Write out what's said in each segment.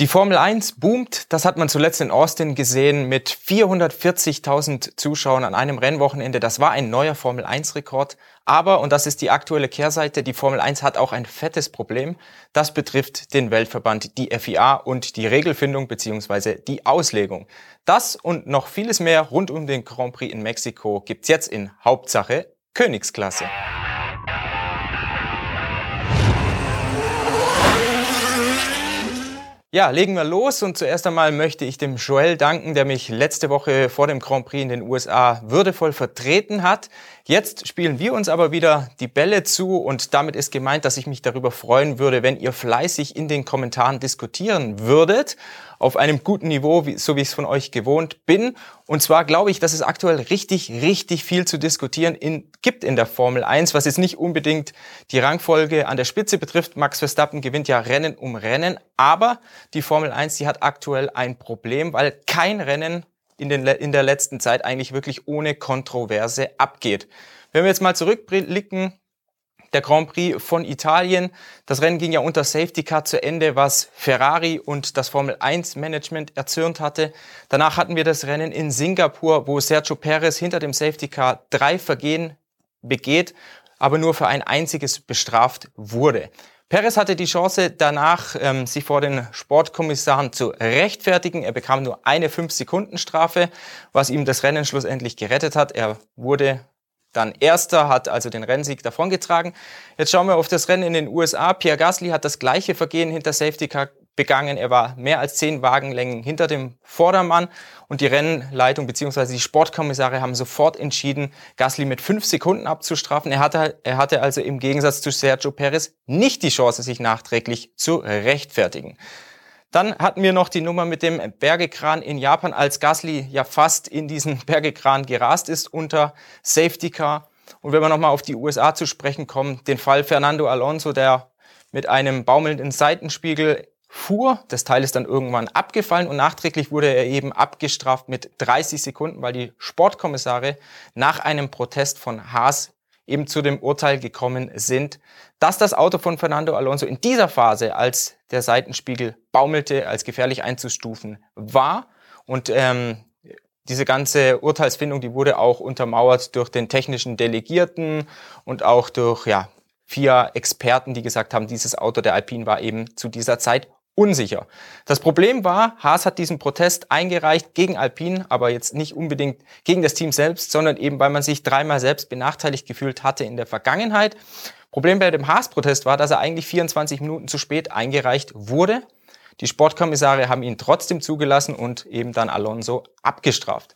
Die Formel 1 boomt, das hat man zuletzt in Austin gesehen mit 440.000 Zuschauern an einem Rennwochenende. Das war ein neuer Formel 1 Rekord. Aber, und das ist die aktuelle Kehrseite, die Formel 1 hat auch ein fettes Problem. Das betrifft den Weltverband, die FIA und die Regelfindung bzw. die Auslegung. Das und noch vieles mehr rund um den Grand Prix in Mexiko gibt's jetzt in Hauptsache Königsklasse. Ja, legen wir los und zuerst einmal möchte ich dem Joel danken, der mich letzte Woche vor dem Grand Prix in den USA würdevoll vertreten hat. Jetzt spielen wir uns aber wieder die Bälle zu und damit ist gemeint, dass ich mich darüber freuen würde, wenn ihr fleißig in den Kommentaren diskutieren würdet, auf einem guten Niveau, so wie ich es von euch gewohnt bin. Und zwar glaube ich, dass es aktuell richtig, richtig viel zu diskutieren in, gibt in der Formel 1, was jetzt nicht unbedingt die Rangfolge an der Spitze betrifft. Max Verstappen gewinnt ja Rennen um Rennen, aber die Formel 1, die hat aktuell ein Problem, weil kein Rennen in, den, in der letzten Zeit eigentlich wirklich ohne Kontroverse abgeht. Wenn wir jetzt mal zurückblicken, der Grand Prix von Italien. Das Rennen ging ja unter Safety Car zu Ende, was Ferrari und das Formel 1 Management erzürnt hatte. Danach hatten wir das Rennen in Singapur, wo Sergio Perez hinter dem Safety Car drei Vergehen begeht, aber nur für ein einziges bestraft wurde. Perez hatte die Chance danach, ähm, sich vor den Sportkommissaren zu rechtfertigen. Er bekam nur eine 5-Sekunden-Strafe, was ihm das Rennen schlussendlich gerettet hat. Er wurde dann Erster, hat also den Rennsieg davongetragen. Jetzt schauen wir auf das Rennen in den USA. Pierre Gasly hat das gleiche Vergehen hinter Safety Car begangen. Er war mehr als zehn Wagenlängen hinter dem Vordermann und die Rennleitung bzw. die Sportkommissare haben sofort entschieden, Gasly mit fünf Sekunden abzustrafen. Er hatte, er hatte also im Gegensatz zu Sergio Perez nicht die Chance, sich nachträglich zu rechtfertigen. Dann hatten wir noch die Nummer mit dem Bergekran in Japan, als Gasly ja fast in diesen Bergekran gerast ist unter Safety Car. Und wenn wir nochmal auf die USA zu sprechen kommen, den Fall Fernando Alonso, der mit einem baumelnden Seitenspiegel fuhr. Das Teil ist dann irgendwann abgefallen und nachträglich wurde er eben abgestraft mit 30 Sekunden, weil die Sportkommissare nach einem Protest von Haas eben zu dem Urteil gekommen sind, dass das Auto von Fernando Alonso in dieser Phase, als der Seitenspiegel baumelte, als gefährlich einzustufen war. Und ähm, diese ganze Urteilsfindung, die wurde auch untermauert durch den technischen Delegierten und auch durch ja, vier Experten, die gesagt haben, dieses Auto der Alpine war eben zu dieser Zeit unsicher. Das Problem war, Haas hat diesen Protest eingereicht gegen Alpine, aber jetzt nicht unbedingt gegen das Team selbst, sondern eben, weil man sich dreimal selbst benachteiligt gefühlt hatte in der Vergangenheit. Problem bei dem Haas-Protest war, dass er eigentlich 24 Minuten zu spät eingereicht wurde. Die Sportkommissare haben ihn trotzdem zugelassen und eben dann Alonso abgestraft.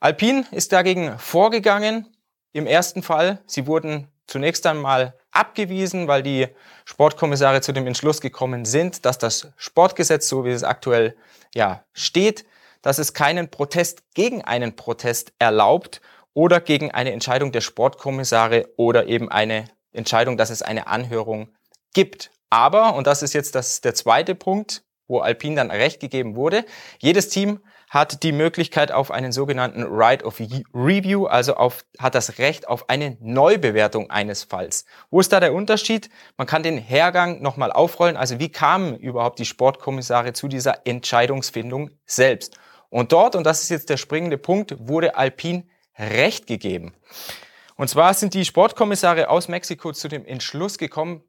Alpine ist dagegen vorgegangen. Im ersten Fall, sie wurden zunächst einmal abgewiesen, weil die Sportkommissare zu dem Entschluss gekommen sind, dass das Sportgesetz, so wie es aktuell ja steht, dass es keinen Protest gegen einen Protest erlaubt oder gegen eine Entscheidung der Sportkommissare oder eben eine Entscheidung, dass es eine Anhörung gibt. Aber, und das ist jetzt das, der zweite Punkt, wo Alpine dann recht gegeben wurde, jedes Team hat die Möglichkeit auf einen sogenannten Right of Review, also auf, hat das Recht auf eine Neubewertung eines Falls. Wo ist da der Unterschied? Man kann den Hergang nochmal aufrollen. Also wie kamen überhaupt die Sportkommissare zu dieser Entscheidungsfindung selbst? Und dort, und das ist jetzt der springende Punkt, wurde Alpine Recht gegeben. Und zwar sind die Sportkommissare aus Mexiko zu dem Entschluss gekommen,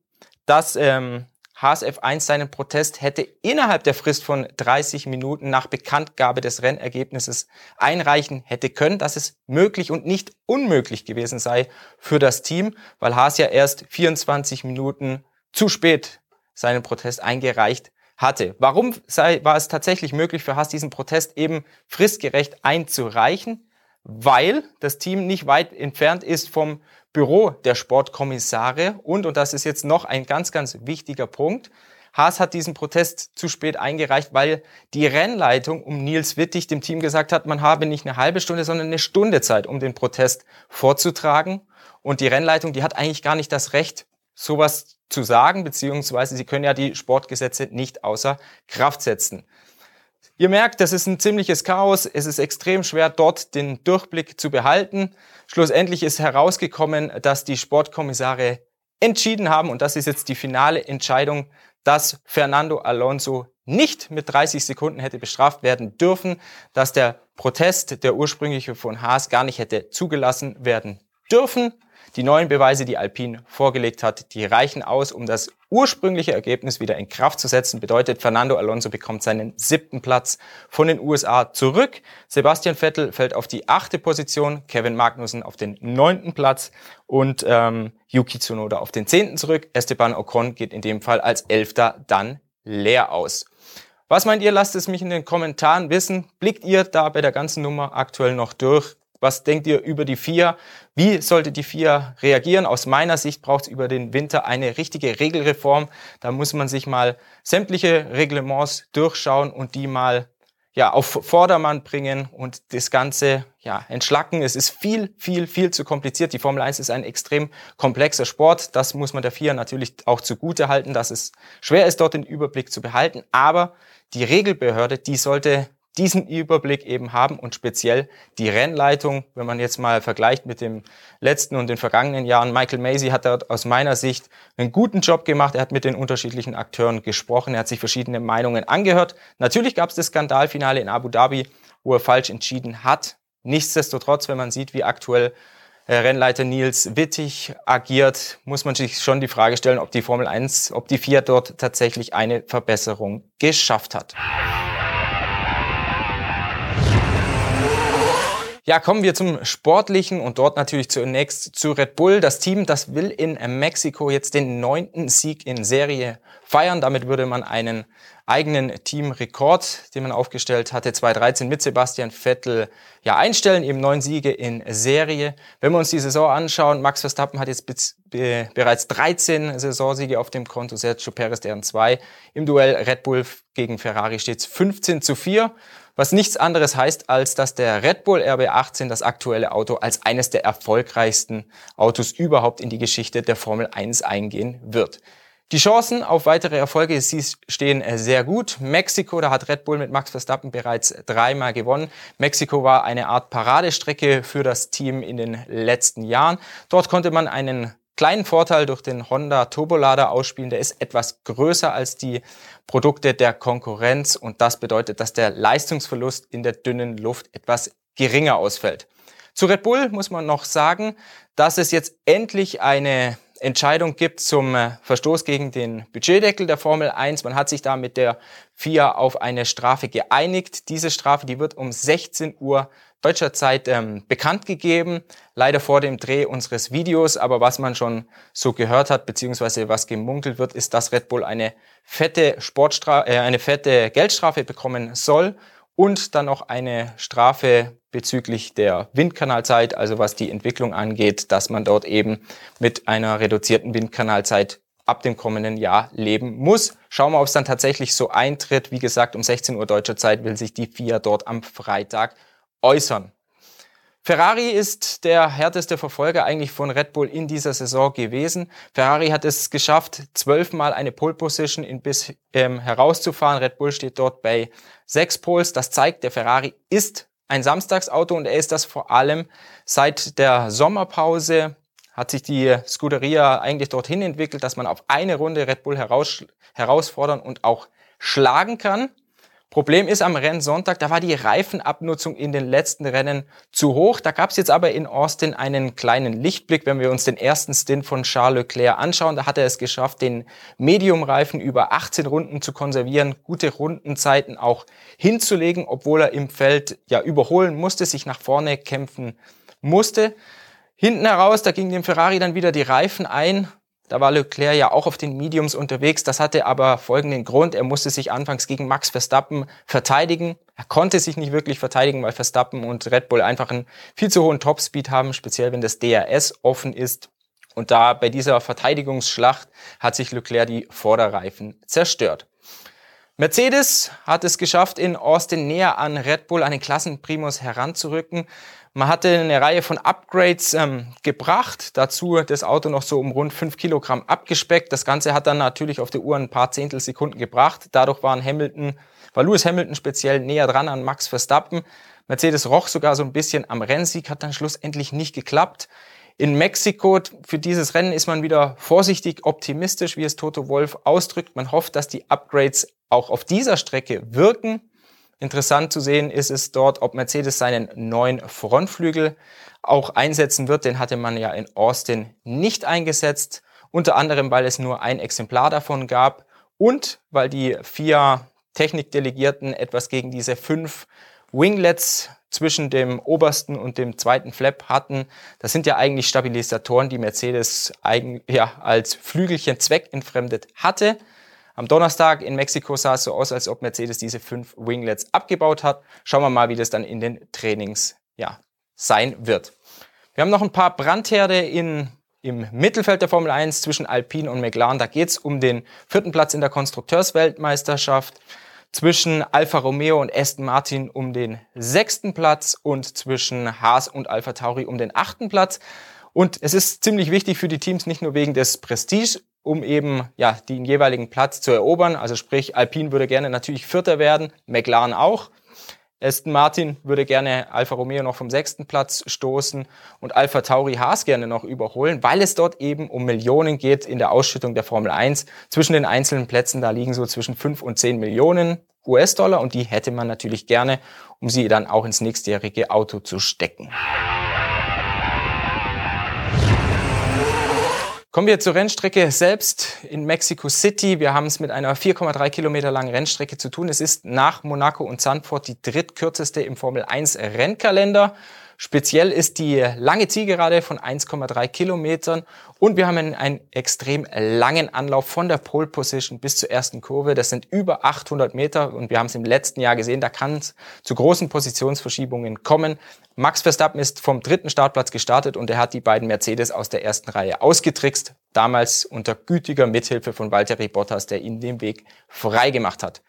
dass ähm, HSF1 seinen Protest hätte innerhalb der Frist von 30 Minuten nach Bekanntgabe des Rennergebnisses einreichen hätte können, dass es möglich und nicht unmöglich gewesen sei für das Team, weil Haas ja erst 24 Minuten zu spät seinen Protest eingereicht hatte. Warum sei, war es tatsächlich möglich für Haas, diesen Protest eben fristgerecht einzureichen? Weil das Team nicht weit entfernt ist vom Büro der Sportkommissare und, und das ist jetzt noch ein ganz, ganz wichtiger Punkt, Haas hat diesen Protest zu spät eingereicht, weil die Rennleitung um Nils Wittig dem Team gesagt hat, man habe nicht eine halbe Stunde, sondern eine Stunde Zeit, um den Protest vorzutragen. Und die Rennleitung, die hat eigentlich gar nicht das Recht, sowas zu sagen, beziehungsweise sie können ja die Sportgesetze nicht außer Kraft setzen. Ihr merkt, das ist ein ziemliches Chaos. Es ist extrem schwer, dort den Durchblick zu behalten. Schlussendlich ist herausgekommen, dass die Sportkommissare entschieden haben und das ist jetzt die finale Entscheidung, dass Fernando Alonso nicht mit 30 Sekunden hätte bestraft werden dürfen, dass der Protest, der ursprüngliche von Haas, gar nicht hätte zugelassen werden dürfen. Die neuen Beweise, die Alpine vorgelegt hat, die reichen aus, um das ursprüngliche Ergebnis wieder in Kraft zu setzen. Bedeutet, Fernando Alonso bekommt seinen siebten Platz von den USA zurück. Sebastian Vettel fällt auf die achte Position, Kevin Magnussen auf den neunten Platz und ähm, Yuki Tsunoda auf den zehnten zurück. Esteban Ocon geht in dem Fall als Elfter dann leer aus. Was meint ihr? Lasst es mich in den Kommentaren wissen. Blickt ihr da bei der ganzen Nummer aktuell noch durch? Was denkt ihr über die FIA? Wie sollte die FIA reagieren? Aus meiner Sicht braucht es über den Winter eine richtige Regelreform. Da muss man sich mal sämtliche Reglements durchschauen und die mal ja, auf Vordermann bringen und das Ganze ja, entschlacken. Es ist viel, viel, viel zu kompliziert. Die Formel 1 ist ein extrem komplexer Sport. Das muss man der FIA natürlich auch zugute halten, dass es schwer ist, dort den Überblick zu behalten. Aber die Regelbehörde, die sollte diesen Überblick eben haben und speziell die Rennleitung, wenn man jetzt mal vergleicht mit dem letzten und den vergangenen Jahren. Michael Macy hat dort aus meiner Sicht einen guten Job gemacht. Er hat mit den unterschiedlichen Akteuren gesprochen. Er hat sich verschiedene Meinungen angehört. Natürlich gab es das Skandalfinale in Abu Dhabi, wo er falsch entschieden hat. Nichtsdestotrotz, wenn man sieht, wie aktuell äh, Rennleiter Nils Wittig agiert, muss man sich schon die Frage stellen, ob die Formel 1, ob die FIA dort tatsächlich eine Verbesserung geschafft hat. Ja, kommen wir zum Sportlichen und dort natürlich zunächst zu Red Bull. Das Team, das will in Mexiko jetzt den neunten Sieg in Serie feiern. Damit würde man einen eigenen Teamrekord, den man aufgestellt hatte, 2013 mit Sebastian Vettel, ja einstellen, eben neun Siege in Serie. Wenn wir uns die Saison anschauen, Max Verstappen hat jetzt be bereits 13 Saisonsiege auf dem Konto, Sergio Perez deren zwei. Im Duell Red Bull gegen Ferrari steht es 15 zu 4 was nichts anderes heißt, als dass der Red Bull RB18 das aktuelle Auto als eines der erfolgreichsten Autos überhaupt in die Geschichte der Formel 1 eingehen wird. Die Chancen auf weitere Erfolge stehen sehr gut. Mexiko, da hat Red Bull mit Max Verstappen bereits dreimal gewonnen. Mexiko war eine Art Paradestrecke für das Team in den letzten Jahren. Dort konnte man einen kleinen Vorteil durch den Honda Turbolader ausspielen. Der ist etwas größer als die Produkte der Konkurrenz und das bedeutet, dass der Leistungsverlust in der dünnen Luft etwas geringer ausfällt. Zu Red Bull muss man noch sagen, dass es jetzt endlich eine Entscheidung gibt zum äh, Verstoß gegen den Budgetdeckel der Formel 1. Man hat sich da mit der FIA auf eine Strafe geeinigt. Diese Strafe, die wird um 16 Uhr deutscher Zeit ähm, bekannt gegeben, leider vor dem Dreh unseres Videos. Aber was man schon so gehört hat, beziehungsweise was gemunkelt wird, ist, dass Red Bull eine fette Sportstra äh, eine fette Geldstrafe bekommen soll und dann noch eine Strafe bezüglich der Windkanalzeit, also was die Entwicklung angeht, dass man dort eben mit einer reduzierten Windkanalzeit ab dem kommenden Jahr leben muss. Schauen wir, ob es dann tatsächlich so eintritt. Wie gesagt, um 16 Uhr deutscher Zeit will sich die FIA dort am Freitag äußern. Ferrari ist der härteste Verfolger eigentlich von Red Bull in dieser Saison gewesen. Ferrari hat es geschafft, zwölfmal eine Pole Position in bis ähm, herauszufahren. Red Bull steht dort bei sechs Poles. Das zeigt, der Ferrari ist ein Samstagsauto und er ist das vor allem seit der Sommerpause hat sich die Scuderia eigentlich dorthin entwickelt, dass man auf eine Runde Red Bull heraus, herausfordern und auch schlagen kann. Problem ist am Rennsonntag, da war die Reifenabnutzung in den letzten Rennen zu hoch. Da gab es jetzt aber in Austin einen kleinen Lichtblick. Wenn wir uns den ersten Stint von Charles Leclerc anschauen, da hat er es geschafft, den Medium-Reifen über 18 Runden zu konservieren, gute Rundenzeiten auch hinzulegen, obwohl er im Feld ja überholen musste, sich nach vorne kämpfen musste. Hinten heraus, da ging dem Ferrari dann wieder die Reifen ein. Da war Leclerc ja auch auf den Mediums unterwegs. Das hatte aber folgenden Grund. Er musste sich anfangs gegen Max Verstappen verteidigen. Er konnte sich nicht wirklich verteidigen, weil Verstappen und Red Bull einfach einen viel zu hohen Topspeed haben, speziell wenn das DRS offen ist. Und da bei dieser Verteidigungsschlacht hat sich Leclerc die Vorderreifen zerstört. Mercedes hat es geschafft, in Austin näher an Red Bull einen Klassenprimus heranzurücken. Man hatte eine Reihe von Upgrades ähm, gebracht, dazu das Auto noch so um rund 5 Kilogramm abgespeckt. Das Ganze hat dann natürlich auf der Uhr ein paar Zehntelsekunden gebracht. Dadurch waren Hamilton, war Lewis Hamilton speziell näher dran an Max Verstappen. Mercedes roch sogar so ein bisschen am Rennsieg, hat dann schlussendlich nicht geklappt. In Mexiko, für dieses Rennen ist man wieder vorsichtig optimistisch, wie es Toto Wolf ausdrückt. Man hofft, dass die Upgrades auch auf dieser Strecke wirken. Interessant zu sehen ist es dort, ob Mercedes seinen neuen Frontflügel auch einsetzen wird. Den hatte man ja in Austin nicht eingesetzt. Unter anderem, weil es nur ein Exemplar davon gab und weil die vier Technikdelegierten etwas gegen diese fünf Winglets zwischen dem obersten und dem zweiten Flap hatten. Das sind ja eigentlich Stabilisatoren, die Mercedes eigen, ja, als Flügelchen zweckentfremdet hatte. Am Donnerstag in Mexiko sah es so aus, als ob Mercedes diese fünf Winglets abgebaut hat. Schauen wir mal, wie das dann in den Trainings ja, sein wird. Wir haben noch ein paar Brandherde in, im Mittelfeld der Formel 1 zwischen Alpine und McLaren. Da geht es um den vierten Platz in der Konstrukteursweltmeisterschaft zwischen Alfa Romeo und Aston Martin um den sechsten Platz und zwischen Haas und Alfa Tauri um den achten Platz. Und es ist ziemlich wichtig für die Teams, nicht nur wegen des Prestige, um eben ja den jeweiligen Platz zu erobern. Also sprich, Alpine würde gerne natürlich Vierter werden, McLaren auch. Aston Martin würde gerne Alfa Romeo noch vom sechsten Platz stoßen und Alfa Tauri Haas gerne noch überholen, weil es dort eben um Millionen geht in der Ausschüttung der Formel 1. Zwischen den einzelnen Plätzen, da liegen so zwischen 5 und 10 Millionen US-Dollar und die hätte man natürlich gerne, um sie dann auch ins nächstjährige Auto zu stecken. Kommen wir zur Rennstrecke selbst in Mexico City. Wir haben es mit einer 4,3 Kilometer langen Rennstrecke zu tun. Es ist nach Monaco und Zandvoort die drittkürzeste im Formel 1 Rennkalender. Speziell ist die lange Zielgerade von 1,3 Kilometern und wir haben einen extrem langen Anlauf von der Pole Position bis zur ersten Kurve. Das sind über 800 Meter und wir haben es im letzten Jahr gesehen, da kann es zu großen Positionsverschiebungen kommen. Max Verstappen ist vom dritten Startplatz gestartet und er hat die beiden Mercedes aus der ersten Reihe ausgetrickst, damals unter gütiger Mithilfe von Valtteri Bottas, der ihm den Weg frei gemacht hat.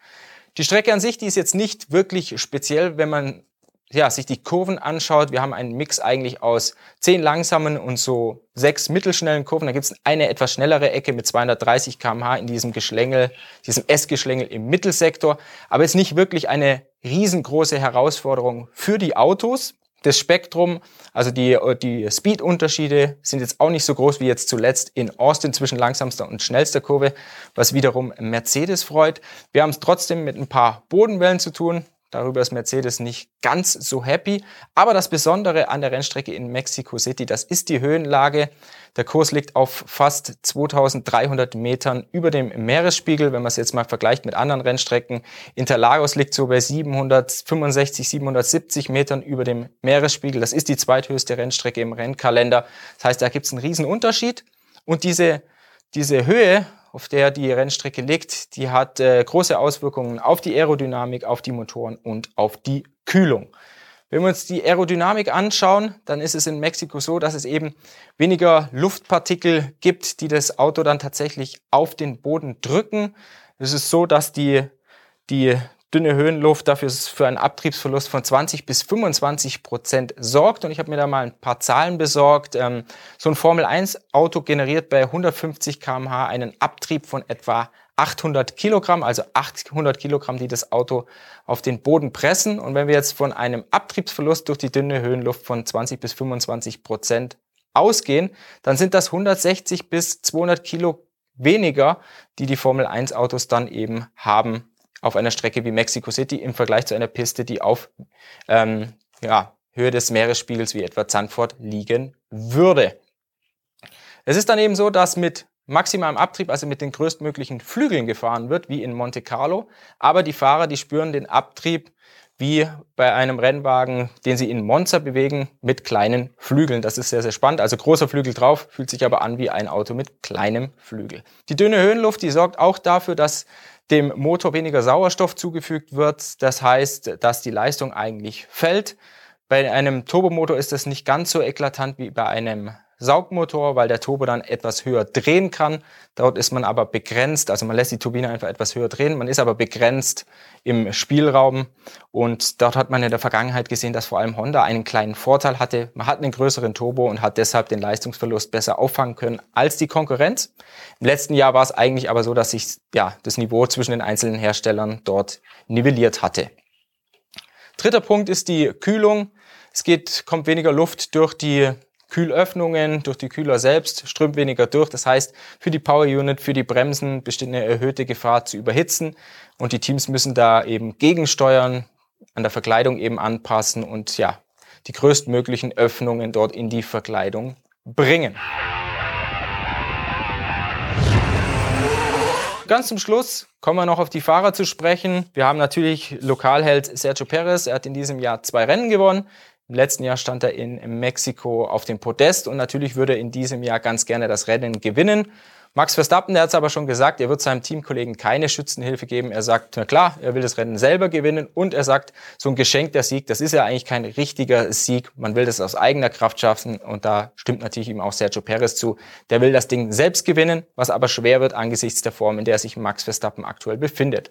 Die Strecke an sich, die ist jetzt nicht wirklich speziell, wenn man ja, sich die Kurven anschaut, wir haben einen Mix eigentlich aus zehn langsamen und so sechs mittelschnellen Kurven. Da gibt es eine etwas schnellere Ecke mit 230 km/h in diesem Geschlängel, diesem S-Geschlängel im Mittelsektor. Aber es ist nicht wirklich eine riesengroße Herausforderung für die Autos. Das Spektrum, also die, die Speed-Unterschiede sind jetzt auch nicht so groß wie jetzt zuletzt in Austin zwischen langsamster und schnellster Kurve, was wiederum Mercedes freut. Wir haben es trotzdem mit ein paar Bodenwellen zu tun. Darüber ist Mercedes nicht ganz so happy. Aber das Besondere an der Rennstrecke in Mexico City, das ist die Höhenlage. Der Kurs liegt auf fast 2300 Metern über dem Meeresspiegel. Wenn man es jetzt mal vergleicht mit anderen Rennstrecken. Interlagos liegt so bei 765, 770 Metern über dem Meeresspiegel. Das ist die zweithöchste Rennstrecke im Rennkalender. Das heißt, da gibt es einen riesen Unterschied. Und diese, diese Höhe auf der die Rennstrecke liegt, die hat äh, große Auswirkungen auf die Aerodynamik, auf die Motoren und auf die Kühlung. Wenn wir uns die Aerodynamik anschauen, dann ist es in Mexiko so, dass es eben weniger Luftpartikel gibt, die das Auto dann tatsächlich auf den Boden drücken. Es ist so, dass die, die dünne Höhenluft dafür für einen Abtriebsverlust von 20 bis 25 Prozent sorgt. Und ich habe mir da mal ein paar Zahlen besorgt. Ähm, so ein Formel-1-Auto generiert bei 150 km/h einen Abtrieb von etwa 800 Kilogramm, also 800 Kilogramm, die das Auto auf den Boden pressen. Und wenn wir jetzt von einem Abtriebsverlust durch die dünne Höhenluft von 20 bis 25 Prozent ausgehen, dann sind das 160 bis 200 Kilo weniger, die die Formel 1 Autos dann eben haben auf einer Strecke wie Mexico City im Vergleich zu einer Piste, die auf ähm, ja, Höhe des Meeresspiegels wie etwa Zandvoort liegen würde. Es ist dann eben so, dass mit maximalem Abtrieb, also mit den größtmöglichen Flügeln gefahren wird, wie in Monte Carlo. Aber die Fahrer, die spüren den Abtrieb wie bei einem Rennwagen, den sie in Monza bewegen, mit kleinen Flügeln. Das ist sehr, sehr spannend. Also großer Flügel drauf, fühlt sich aber an wie ein Auto mit kleinem Flügel. Die dünne Höhenluft, die sorgt auch dafür, dass dem Motor weniger Sauerstoff zugefügt wird. Das heißt, dass die Leistung eigentlich fällt. Bei einem Turbomotor ist das nicht ganz so eklatant wie bei einem Saugmotor, weil der Turbo dann etwas höher drehen kann. Dort ist man aber begrenzt, also man lässt die Turbine einfach etwas höher drehen, man ist aber begrenzt im Spielraum und dort hat man in der Vergangenheit gesehen, dass vor allem Honda einen kleinen Vorteil hatte. Man hat einen größeren Turbo und hat deshalb den Leistungsverlust besser auffangen können als die Konkurrenz. Im letzten Jahr war es eigentlich aber so, dass sich ja, das Niveau zwischen den einzelnen Herstellern dort nivelliert hatte. Dritter Punkt ist die Kühlung. Es geht, kommt weniger Luft durch die Kühlöffnungen durch die Kühler selbst, strömt weniger durch. Das heißt, für die Power Unit, für die Bremsen besteht eine erhöhte Gefahr zu überhitzen. Und die Teams müssen da eben gegensteuern, an der Verkleidung eben anpassen und ja, die größtmöglichen Öffnungen dort in die Verkleidung bringen. Ganz zum Schluss kommen wir noch auf die Fahrer zu sprechen. Wir haben natürlich Lokalheld Sergio Perez. Er hat in diesem Jahr zwei Rennen gewonnen. Im letzten Jahr stand er in Mexiko auf dem Podest und natürlich würde er in diesem Jahr ganz gerne das Rennen gewinnen. Max Verstappen, der hat es aber schon gesagt, er wird seinem Teamkollegen keine Schützenhilfe geben. Er sagt, na klar, er will das Rennen selber gewinnen und er sagt, so ein geschenkter Sieg, das ist ja eigentlich kein richtiger Sieg. Man will das aus eigener Kraft schaffen und da stimmt natürlich ihm auch Sergio Perez zu. Der will das Ding selbst gewinnen, was aber schwer wird angesichts der Form, in der sich Max Verstappen aktuell befindet.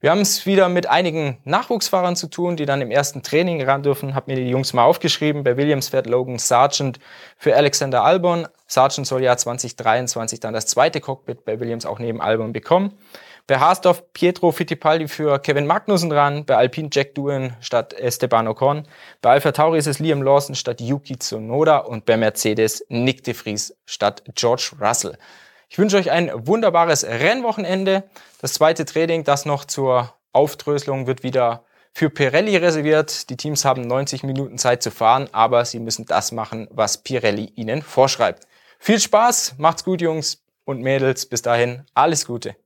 Wir haben es wieder mit einigen Nachwuchsfahrern zu tun, die dann im ersten Training ran dürfen. Hab mir die Jungs mal aufgeschrieben. Bei Williams fährt Logan Sargent für Alexander Albon. Sargent soll ja 2023 dann das zweite Cockpit bei Williams auch neben Albon bekommen. Bei Haasdorf Pietro Fittipaldi für Kevin Magnussen ran, bei Alpine Jack Doohan statt Esteban Ocon, bei Alpha Tauri ist es Liam Lawson statt Yuki Tsunoda und bei Mercedes Nick de Vries statt George Russell. Ich wünsche euch ein wunderbares Rennwochenende. Das zweite Training, das noch zur Aufdröselung wird wieder für Pirelli reserviert. Die Teams haben 90 Minuten Zeit zu fahren, aber sie müssen das machen, was Pirelli ihnen vorschreibt. Viel Spaß, macht's gut, Jungs und Mädels. Bis dahin, alles Gute.